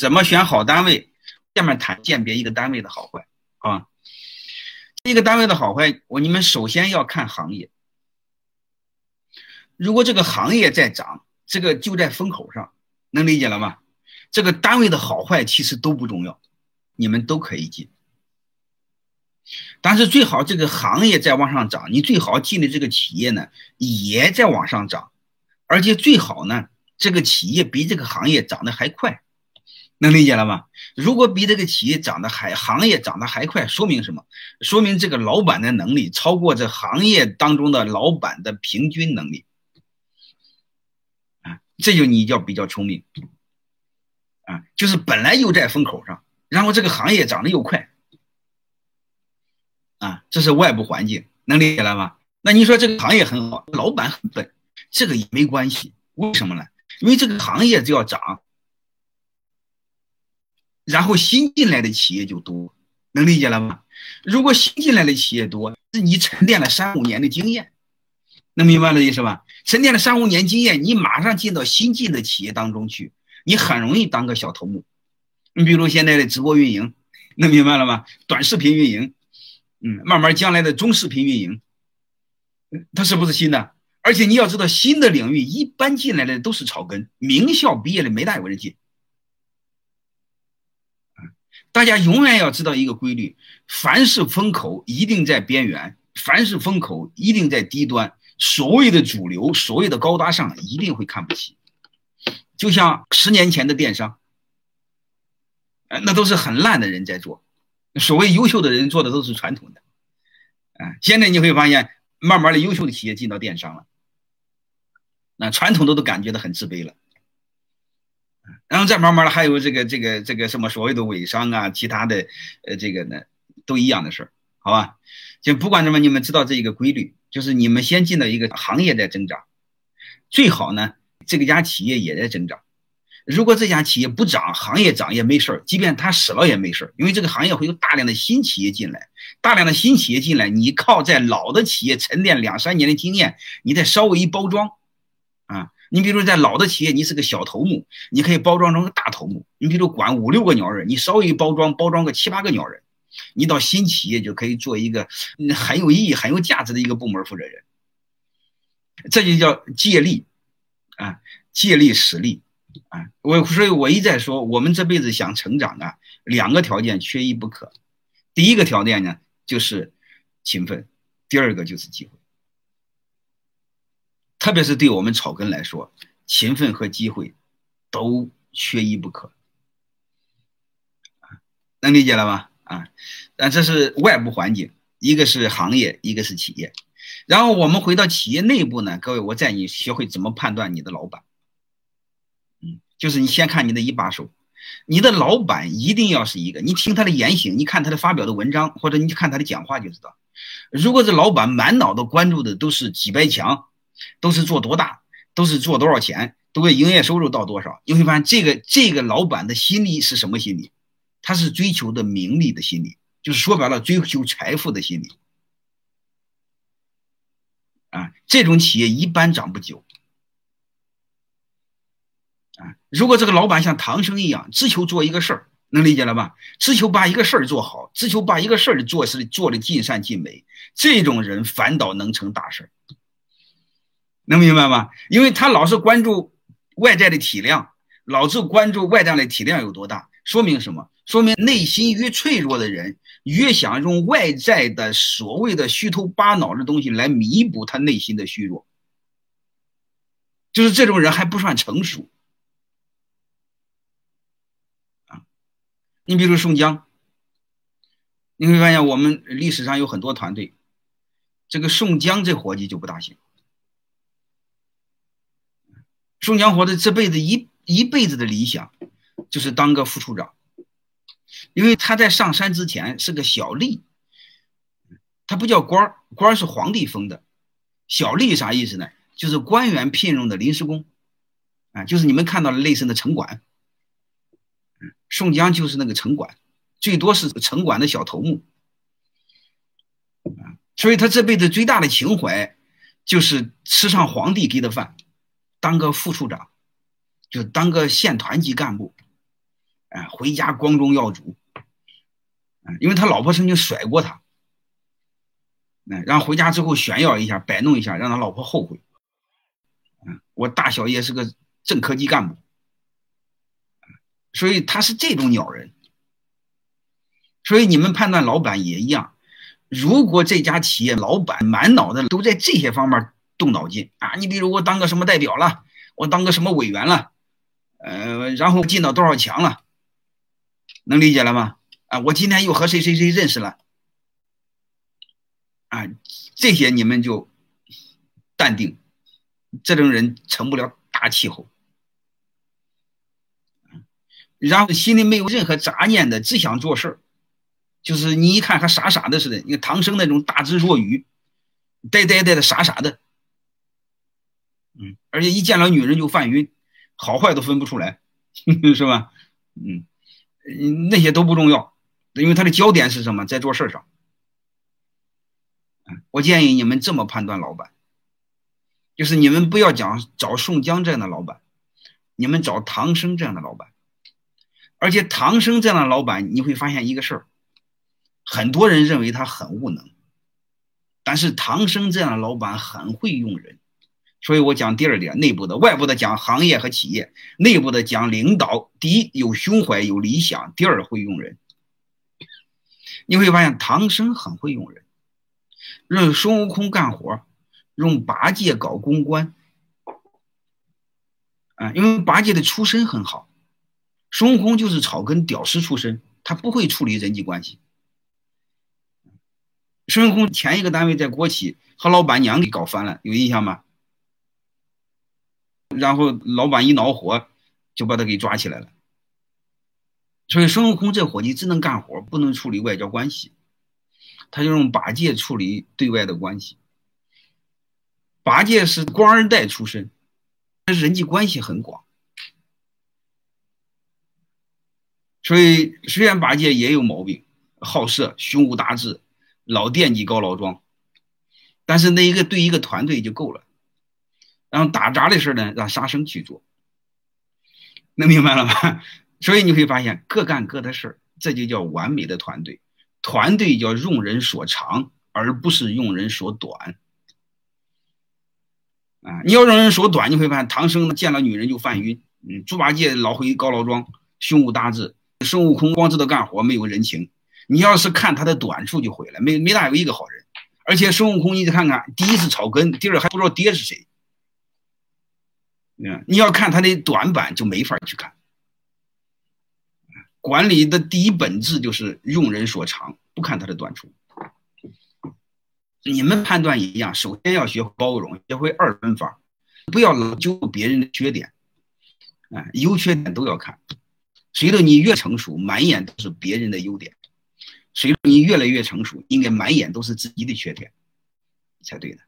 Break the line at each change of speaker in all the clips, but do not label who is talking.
怎么选好单位？下面谈鉴别一个单位的好坏啊。一个单位的好坏，我你们首先要看行业。如果这个行业在涨，这个就在风口上，能理解了吗？这个单位的好坏其实都不重要，你们都可以进。但是最好这个行业在往上涨，你最好进的这个企业呢也在往上涨，而且最好呢这个企业比这个行业涨得还快，能理解了吗？如果比这个企业涨得还行业涨得还快，说明什么？说明这个老板的能力超过这行业当中的老板的平均能力，啊，这就你叫比较聪明，啊，就是本来又在风口上，然后这个行业涨得又快。啊，这是外部环境，能理解了吗？那你说这个行业很好，老板很笨，这个也没关系。为什么呢？因为这个行业只要涨，然后新进来的企业就多，能理解了吗？如果新进来的企业多，是你沉淀了三五年的经验，能明白了意思吧？沉淀了三五年经验，你马上进到新进的企业当中去，你很容易当个小头目。你比如现在的直播运营，能明白了吗？短视频运营。嗯，慢慢将来的中视频运营，它是不是新的？而且你要知道，新的领域一般进来的都是草根，名校毕业的没大有人进。大家永远要知道一个规律：凡是风口一定在边缘，凡是风口一定在低端。所谓的主流，所谓的高大上，一定会看不起。就像十年前的电商，那都是很烂的人在做。所谓优秀的人做的都是传统的，啊，现在你会发现，慢慢的优秀的企业进到电商了，那传统的都感觉到很自卑了，然后再慢慢的还有这个这个这个什么所谓的伪商啊，其他的，呃，这个呢，都一样的事儿，好吧？就不管什么，你们知道这一个规律，就是你们先进到一个行业在增长，最好呢，这个家企业也在增长。如果这家企业不涨，行业涨也没事儿，即便它死了也没事儿，因为这个行业会有大量的新企业进来，大量的新企业进来，你靠在老的企业沉淀两三年的经验，你再稍微一包装，啊，你比如在老的企业，你是个小头目，你可以包装成个大头目，你比如管五六个鸟人，你稍微一包装，包装个七八个鸟人，你到新企业就可以做一个很有意义、很有价值的一个部门负责人，这就叫借力，啊，借力使力。啊，我所以，我一再说，我们这辈子想成长啊，两个条件缺一不可。第一个条件呢，就是勤奋；第二个就是机会。特别是对我们草根来说，勤奋和机会都缺一不可。能理解了吧？啊，但这是外部环境，一个是行业，一个是企业。然后我们回到企业内部呢，各位，我带你学会怎么判断你的老板。嗯就是你先看你的一把手，你的老板一定要是一个，你听他的言行，你看他的发表的文章，或者你看他的讲话就知道。如果这老板满脑子关注的都是几百强，都是做多大，都是做多少钱，都会营业收入到多少，你会发现这个这个老板的心理是什么心理？他是追求的名利的心理，就是说白了追求财富的心理。啊，这种企业一般长不久。啊如果这个老板像唐僧一样，只求做一个事儿，能理解了吧？只求把一个事儿做好，只求把一个事儿做是做的尽善尽美，这种人反倒能成大事，能明白吗？因为他老是关注外在的体量，老是关注外在的体量有多大，说明什么？说明内心越脆弱的人，越想用外在的所谓的虚头巴脑的东西来弥补他内心的虚弱，就是这种人还不算成熟啊。你比如宋江，你会发现我们历史上有很多团队，这个宋江这伙计就不大行。宋江活的这辈子一一辈子的理想就是当个副处长，因为他在上山之前是个小吏，他不叫官儿，官儿是皇帝封的，小吏啥意思呢？就是官员聘用的临时工，啊，就是你们看到的类似的城管。宋江就是那个城管，最多是城管的小头目，啊所以他这辈子最大的情怀就是吃上皇帝给的饭，当个副处长，就当个县团级干部，哎，回家光宗耀祖，嗯，因为他老婆曾经甩过他，嗯，然后回家之后炫耀一下，摆弄一下，让他老婆后悔，嗯，我大小爷是个正科级干部，所以他是这种鸟人，所以你们判断老板也一样，如果这家企业老板满脑子都在这些方面动脑筋啊，你比如我当个什么代表了，我当个什么委员了，呃，然后进到多少强了。能理解了吗？啊，我今天又和谁谁谁认识了，啊，这些你们就淡定，这种人成不了大气候。然后心里没有任何杂念的，只想做事儿，就是你一看还傻傻的似的。你看唐僧那种大智若愚，呆呆呆的傻傻的，嗯，而且一见了女人就犯晕，好坏都分不出来，是吧？嗯。那些都不重要，因为他的焦点是什么，在做事上。我建议你们这么判断老板，就是你们不要讲找宋江这样的老板，你们找唐僧这样的老板。而且唐僧这样的老板，你会发现一个事儿，很多人认为他很无能，但是唐僧这样的老板很会用人。所以我讲第二点，内部的、外部的讲行业和企业，内部的讲领导。第一有胸怀有理想，第二会用人。你会发现唐僧很会用人，让孙悟空干活，用八戒搞公关。啊，因为八戒的出身很好，孙悟空就是草根屌丝出身，他不会处理人际关系。孙悟空前一个单位在国企和老板娘给搞翻了，有印象吗？然后老板一恼火，就把他给抓起来了。所以孙悟空这伙计只能干活，不能处理外交关系，他就用八戒处理对外的关系。八戒是官二代出身，但是人际关系很广。所以虽然八戒也有毛病，好色、胸无大志、老惦记高老庄，但是那一个对一个团队就够了。然后打杂的事呢，让沙僧去做，能明白了吗？所以你会发现各干各的事儿，这就叫完美的团队。团队叫用人所长，而不是用人所短。啊，你要用人所短，你会发现唐僧见了女人就犯晕，嗯，猪八戒老回高老庄，胸无大志，孙悟空光知道干活没有人情。你要是看他的短处就毁了，没没大有一个好人。而且孙悟空，你看看，第一是草根，第二还不知道爹是谁。你要看他的短板就没法去看。管理的第一本质就是用人所长，不看他的短处。你们判断一样，首先要学包容，学会二分法，不要老揪别人的缺点，啊，优缺点都要看。随着你越成熟，满眼都是别人的优点；随着你越来越成熟，应该满眼都是自己的缺点，才对的。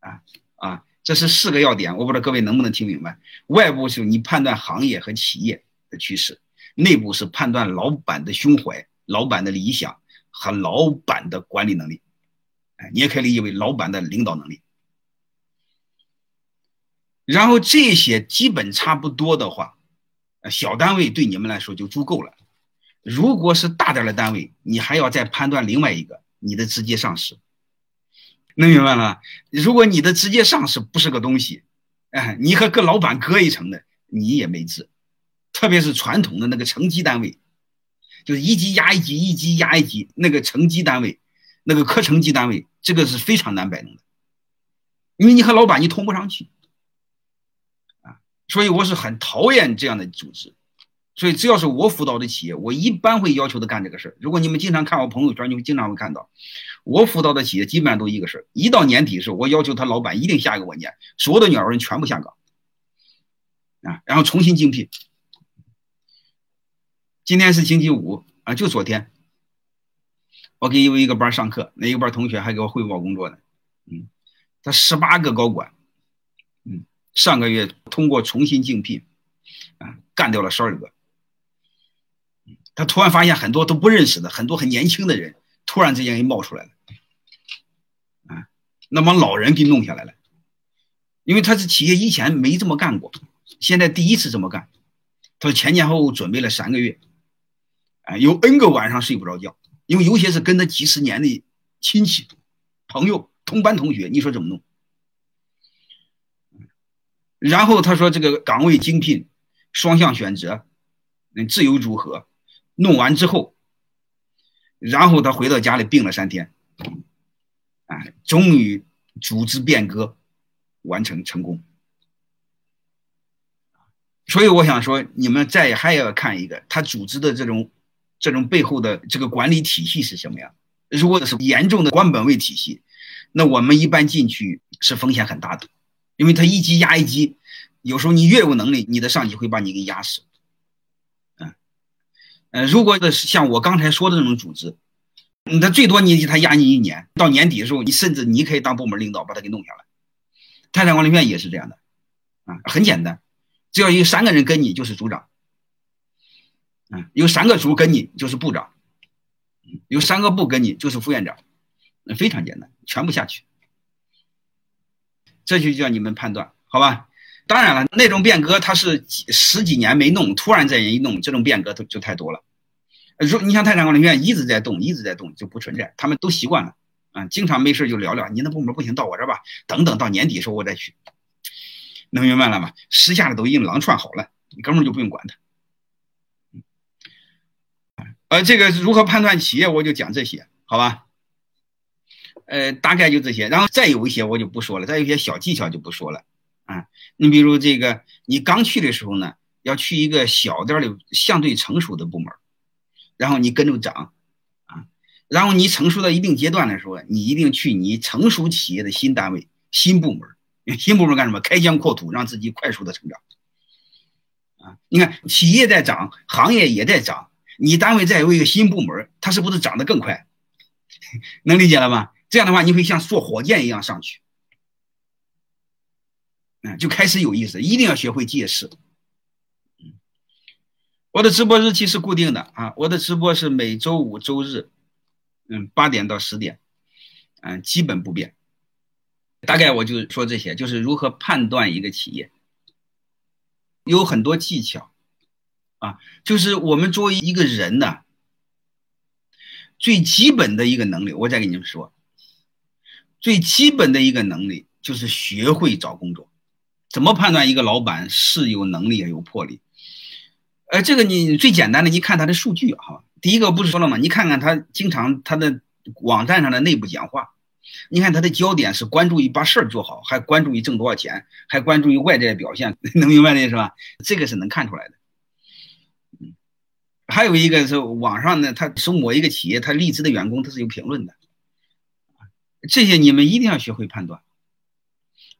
啊啊。这是四个要点，我不知道各位能不能听明白。外部是你判断行业和企业的趋势，内部是判断老板的胸怀、老板的理想和老板的管理能力。哎，你也可以理解为老板的领导能力。然后这些基本差不多的话，小单位对你们来说就足够了。如果是大点的单位，你还要再判断另外一个你的直接上司。能明白了？如果你的直接上司不是个东西，哎，你和跟老板隔一层的，你也没治。特别是传统的那个层级单位，就是一级压一级，一级压一级，那个层级单位，那个科层级单位，这个是非常难摆弄的，因为你和老板你通不上去啊。所以我是很讨厌这样的组织。所以，只要是我辅导的企业，我一般会要求他干这个事儿。如果你们经常看我朋友圈，你会经常会看到，我辅导的企业基本上都一个事儿：一到年底时候，我要求他老板一定下一个文件，所有的鸟人全部下岗啊，然后重新竞聘。今天是星期五啊，就昨天，我给有一个班上课，那一个班同学还给我汇报工作呢。嗯，他十八个高管，嗯，上个月通过重新竞聘，啊，干掉了十二个。他突然发现很多都不认识的，很多很年轻的人，突然之间给冒出来了，啊，那帮老人给弄下来了，因为他是企业以前没这么干过，现在第一次这么干，他说前前后后准备了三个月，啊，有 N 个晚上睡不着觉，因为有些是跟他几十年的亲戚、朋友、同班同学，你说怎么弄？然后他说这个岗位精聘，双向选择，嗯，自由组合，弄完之后，然后他回到家里病了三天，啊，终于组织变革完成成功。所以我想说，你们再还要看一个他组织的这种这种背后的这个管理体系是什么样。如果是严重的官本位体系，那我们一般进去是风险很大的。因为他一级压一级，有时候你越有能力，你的上级会把你给压死。呃，如果是像我刚才说的那种组织，他最多你他压你一年，到年底的时候，你甚至你可以当部门领导把他给弄下来。泰山管理院也是这样的，啊，很简单，只要有三个人跟你就是组长，嗯，有三个组跟你就是部长，有三个部跟你就是副院长，非常简单，全部下去。这就叫你们判断，好吧？当然了，那种变革它是几十几年没弄，突然再一弄，这种变革就就太多了。如你像泰山管理院一直在动，一直在动，就不存在，他们都习惯了啊，经常没事就聊聊，你那部门不行，到我这吧，等等到年底时候我再去，能明白了吗？时下的都已经狼串好了，你根本就不用管他。呃，这个如何判断企业，我就讲这些，好吧？呃，大概就这些，然后再有一些我就不说了，再有一些小技巧就不说了啊。你比如这个，你刚去的时候呢，要去一个小点的、相对成熟的部门，然后你跟着长啊。然后你成熟到一定阶段的时候，你一定去你成熟企业的新单位、新部门。新部门干什么？开疆扩土，让自己快速的成长啊。你看，企业在涨，行业也在涨，你单位再有一个新部门，它是不是涨得更快？能理解了吗？这样的话，你会像坐火箭一样上去，嗯，就开始有意思。一定要学会借势。我的直播日期是固定的啊，我的直播是每周五、周日，嗯，八点到十点，嗯，基本不变。大概我就说这些，就是如何判断一个企业，有很多技巧啊，就是我们作为一个人呢，最基本的一个能力，我再给你们说。最基本的一个能力就是学会找工作。怎么判断一个老板是有能力也有魄力？呃，这个你最简单的，你看他的数据哈。第一个不是说了吗？你看看他经常他的网站上的内部讲话，你看他的焦点是关注于把事儿做好，还关注于挣多少钱，还关注于外在表现，能明白的是吧？这个是能看出来的。嗯，还有一个是网上呢，他说某一个企业他离职的员工他是有评论的。这些你们一定要学会判断，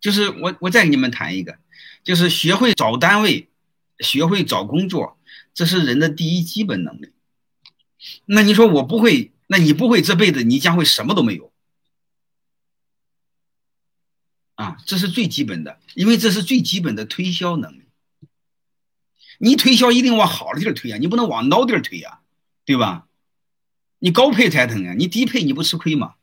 就是我我再给你们谈一个，就是学会找单位，学会找工作，这是人的第一基本能力。那你说我不会，那你不会，这辈子你将会什么都没有啊！这是最基本的，因为这是最基本的推销能力。你推销一定往好的地儿推啊，你不能往孬地儿推呀，对吧？你高配才疼啊，你低配你不吃亏吗？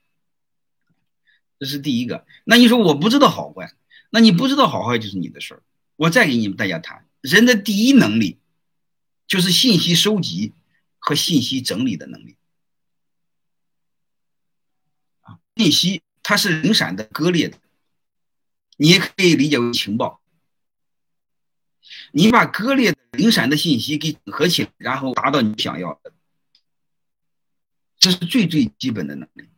这是第一个，那你说我不知道好坏，那你不知道好坏就是你的事儿。我再给你们大家谈，人的第一能力就是信息收集和信息整理的能力。信息它是零散的、割裂的，你也可以理解为情报。你把割裂的、零散的信息给整合起来，然后达到你想要的，这是最最基本的能力。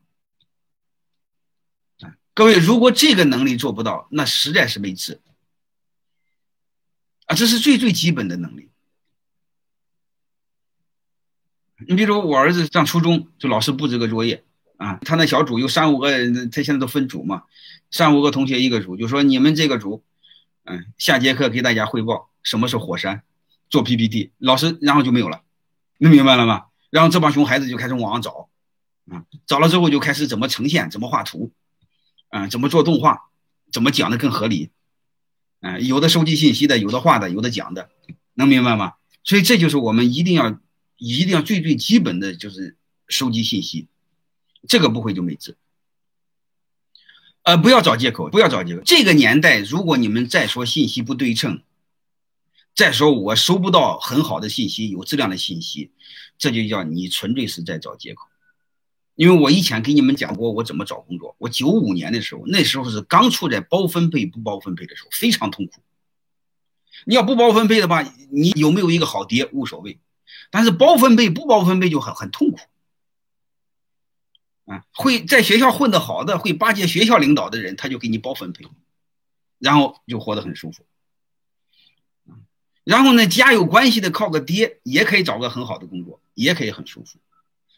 各位，如果这个能力做不到，那实在是没治啊！这是最最基本的能力。你比如说，我儿子上初中，就老师布置个作业啊，他那小组有三五个，他现在都分组嘛，三五个同学一个组，就说你们这个组，嗯，下节课给大家汇报什么是火山，做 PPT，老师然后就没有了，能明白了吗？然后这帮熊孩子就开始网上找，啊，找了之后就开始怎么呈现，怎么画图。啊，怎么做动画？怎么讲的更合理？啊，有的收集信息的，有的画的，有的讲的，能明白吗？所以这就是我们一定要、一定要最最基本的就是收集信息，这个不会就没治。呃，不要找借口，不要找借口。这个年代，如果你们再说信息不对称，再说我收不到很好的信息，有质量的信息，这就叫你纯粹是在找借口。因为我以前给你们讲过我怎么找工作。我九五年的时候，那时候是刚处在包分配不包分配的时候，非常痛苦。你要不包分配的话，你有没有一个好爹无所谓，但是包分配不包分配就很很痛苦。啊，会在学校混得好的，会巴结学校领导的人，他就给你包分配，然后就活得很舒服。然后呢，家有关系的靠个爹也可以找个很好的工作，也可以很舒服，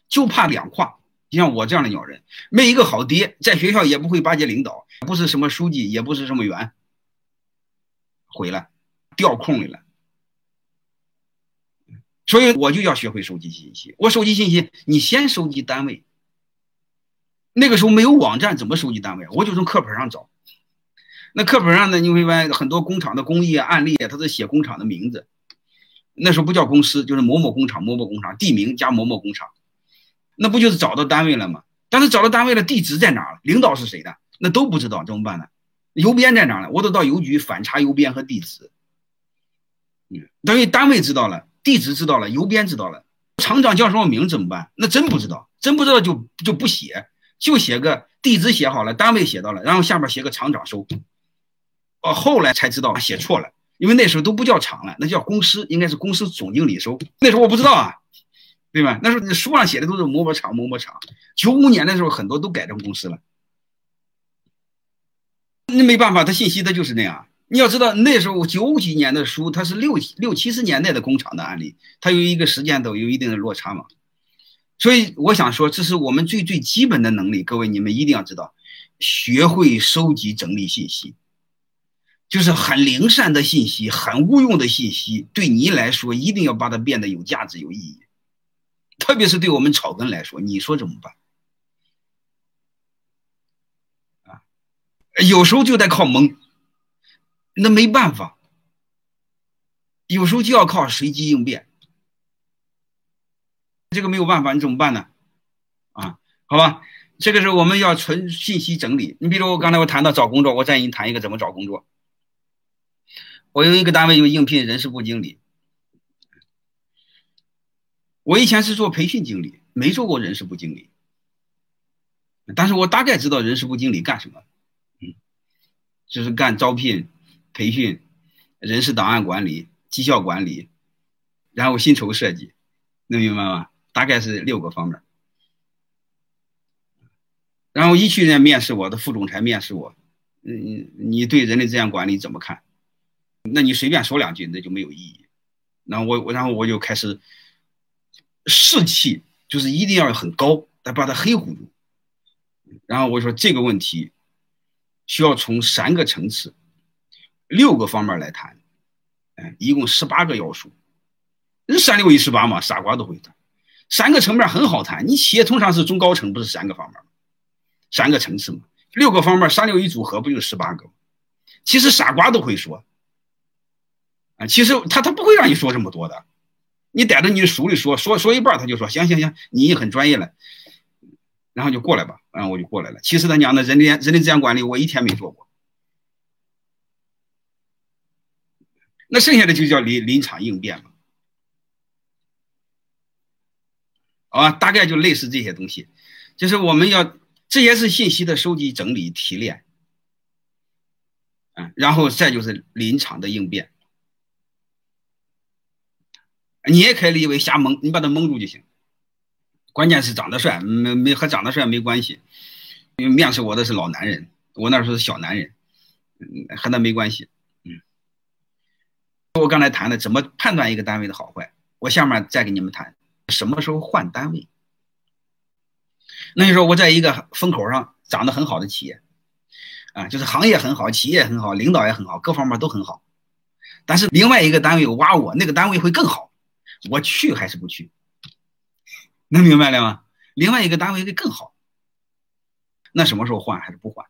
就怕两跨。就像我这样的鸟人，没一个好爹，在学校也不会巴结领导，不是什么书记，也不是什么员，毁了，掉空里了。所以我就要学会收集信息。我收集信息，你先收集单位。那个时候没有网站，怎么收集单位？我就从课本上找。那课本上呢，你会发现很多工厂的工艺案例，它都写工厂的名字。那时候不叫公司，就是某某工厂、某某工厂，地名加某某工厂。那不就是找到单位了吗？但是找到单位了，地址在哪儿？领导是谁的？那都不知道，怎么办呢？邮编在哪儿呢？我都到邮局反查邮编和地址。嗯，等于单位知道了，地址知道了，邮编知道了，厂长叫什么名怎么办？那真不知道，真不知道就就不写，就写个地址写好了，单位写到了，然后下面写个厂长收。哦，后来才知道写错了，因为那时候都不叫厂了，那叫公司，应该是公司总经理收。那时候我不知道啊。对吧？那时候书上写的都是某某厂某某厂，九五年的时候很多都改成公司了。那没办法，他信息他就是那样。你要知道那时候九几年的书，它是六六七十年代的工厂的案例，它有一个时间都有一定的落差嘛。所以我想说，这是我们最最基本的能力。各位你们一定要知道，学会收集整理信息，就是很零散的信息、很无用的信息，对你来说一定要把它变得有价值、有意义。特别是对我们草根来说，你说怎么办？啊，有时候就得靠蒙，那没办法，有时候就要靠随机应变，这个没有办法，你怎么办呢？啊，好吧，这个是我们要存信息整理。你比如我刚才我谈到找工作，我再给你谈一个怎么找工作。我有一个单位有应聘人事部经理。我以前是做培训经理，没做过人事部经理，但是我大概知道人事部经理干什么，嗯，就是干招聘、培训、人事档案管理、绩效管理，然后薪酬设计，能明白吗？大概是六个方面。然后一去年面试我的副总裁面试我，嗯，你对人力资源管理怎么看？那你随便说两句那就没有意义。然后我我然后我就开始。士气就是一定要很高，得把它黑乎住。然后我说这个问题需要从三个层次、六个方面来谈，哎，一共十八个要素。三六一十八嘛，傻瓜都会谈。三个层面很好谈，你企业通常是中高层，不是三个方面三个层次嘛，六个方面，三六一组合不就十八个其实傻瓜都会说，啊，其实他他不会让你说这么多的。你逮着你的书里说说说一半，他就说行行行，你很专业了，然后就过来吧，然后我就过来了。其实他娘的人力人力资源管理，我一天没做过，那剩下的就叫临临场应变嘛，啊，大概就类似这些东西，就是我们要这些是信息的收集、整理、提炼，嗯，然后再就是临场的应变。你也可以理解为瞎蒙，你把他蒙住就行。关键是长得帅，没没和长得帅没关系。因为面试我的是老男人，我那时候是小男人，和他没关系。嗯，我刚才谈的怎么判断一个单位的好坏，我下面再给你们谈什么时候换单位。那你说我在一个风口上长得很好的企业，啊，就是行业很好，企业很好，领导也很好，各方面都很好。但是另外一个单位挖我，那个单位会更好。我去还是不去？能明白了吗？另外一个单位会更好，那什么时候换还是不换？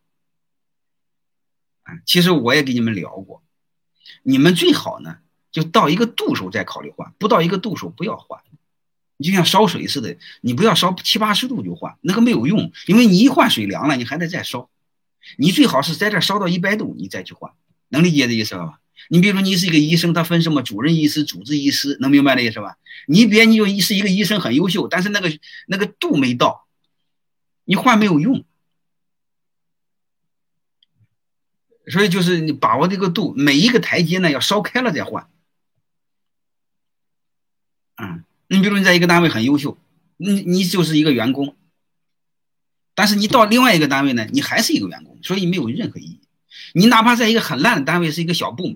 啊，其实我也跟你们聊过，你们最好呢就到一个度数再考虑换，不到一个度数不要换。你就像烧水似的，你不要烧七八十度就换，那个没有用，因为你一换水凉了，你还得再烧。你最好是在这烧到一百度，你再去换，能理解这意思了吧？你比如说你是一个医生，他分什么主任医师、主治医师，能明白这意思吧？你别你就是一个医生很优秀，但是那个那个度没到，你换没有用。所以就是你把握这个度，每一个台阶呢要烧开了再换。嗯，你比如你在一个单位很优秀，你你就是一个员工，但是你到另外一个单位呢，你还是一个员工，所以没有任何意义。你哪怕在一个很烂的单位，是一个小部门，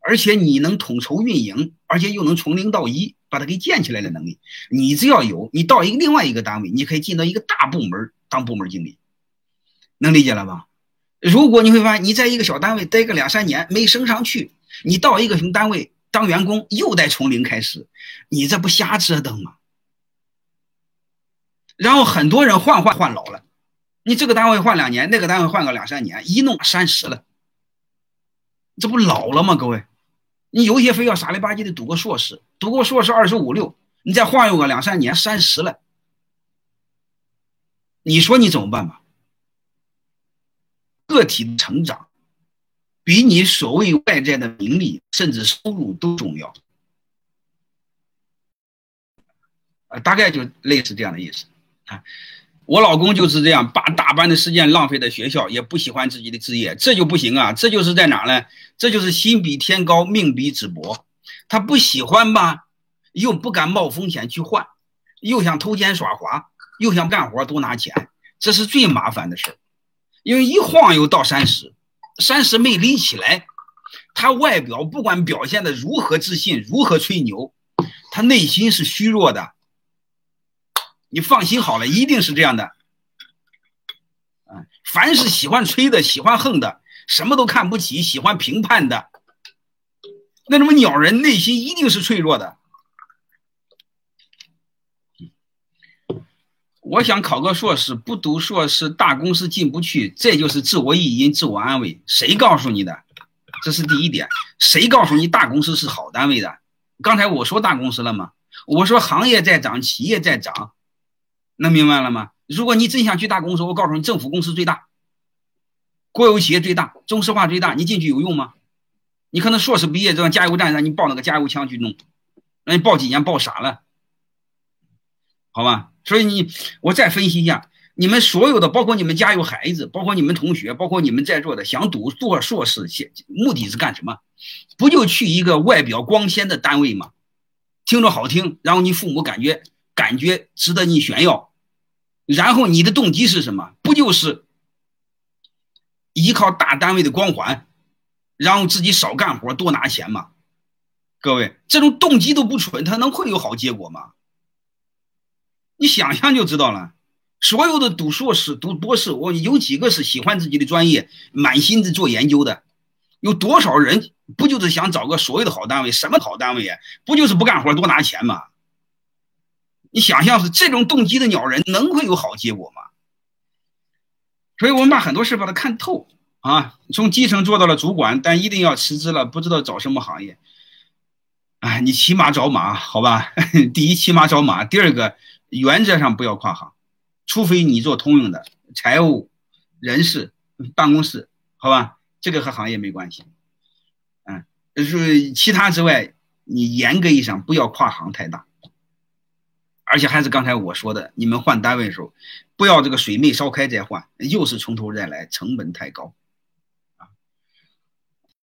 而且你能统筹运营，而且又能从零到一把它给建起来的能力，你只要有，你到一个另外一个单位，你可以进到一个大部门当部门经理，能理解了吧？如果你会发现你在一个小单位待个两三年没升上去，你到一个什么单位当员工又得从零开始，你这不瞎折腾吗？然后很多人换换换老了，你这个单位换两年，那个单位换个两三年，一弄三十了，这不老了吗？各位，你有些非要傻里吧唧的读个硕士，读个硕士二十五六，你再晃悠个两三年，三十了，你说你怎么办吧？个体的成长，比你所谓外在的名利甚至收入都重要。啊，大概就类似这样的意思啊。我老公就是这样，把大半的时间浪费在学校，也不喜欢自己的职业，这就不行啊。这就是在哪呢？这就是心比天高，命比纸薄。他不喜欢吧，又不敢冒风险去换，又想偷奸耍滑，又想干活多拿钱，这是最麻烦的事儿。因为一晃又到三十，三十没立起来，他外表不管表现的如何自信，如何吹牛，他内心是虚弱的。你放心好了，一定是这样的。凡是喜欢吹的、喜欢横的、什么都看不起、喜欢评判的，那种鸟人内心一定是脆弱的。我想考个硕士，不读硕士，大公司进不去，这就是自我意淫、自我安慰。谁告诉你的？这是第一点。谁告诉你大公司是好单位的？刚才我说大公司了吗？我说行业在涨，企业在涨，能明白了吗？如果你真想去大公司，我告诉你，政府公司最大，国有企业最大，中石化最大，你进去有用吗？你可能硕士毕业，这加油站让你抱那个加油枪去弄，那你抱几年抱傻了，好吧？所以你，我再分析一下，你们所有的，包括你们家有孩子，包括你们同学，包括你们在座的，想读做硕士，目的是干什么？不就去一个外表光鲜的单位吗？听着好听，然后你父母感觉感觉值得你炫耀，然后你的动机是什么？不就是依靠大单位的光环，然后自己少干活多拿钱吗？各位，这种动机都不纯，他能会有好结果吗？你想想就知道了，所有的读硕士、读博士，我有几个是喜欢自己的专业，满心的做研究的？有多少人不就是想找个所谓的好单位？什么好单位啊？不就是不干活多拿钱吗？你想象是这种动机的鸟人，能会有好结果吗？所以我们把很多事把它看透啊，从基层做到了主管，但一定要辞职了，不知道找什么行业。哎，你骑马找马，好吧？第一，骑马找马；第二个。原则上不要跨行，除非你做通用的财务、人事、办公室，好吧？这个和行业没关系。嗯，是其他之外，你严格意义上不要跨行太大。而且还是刚才我说的，你们换单位的时候，不要这个水没烧开再换，又是从头再来，成本太高。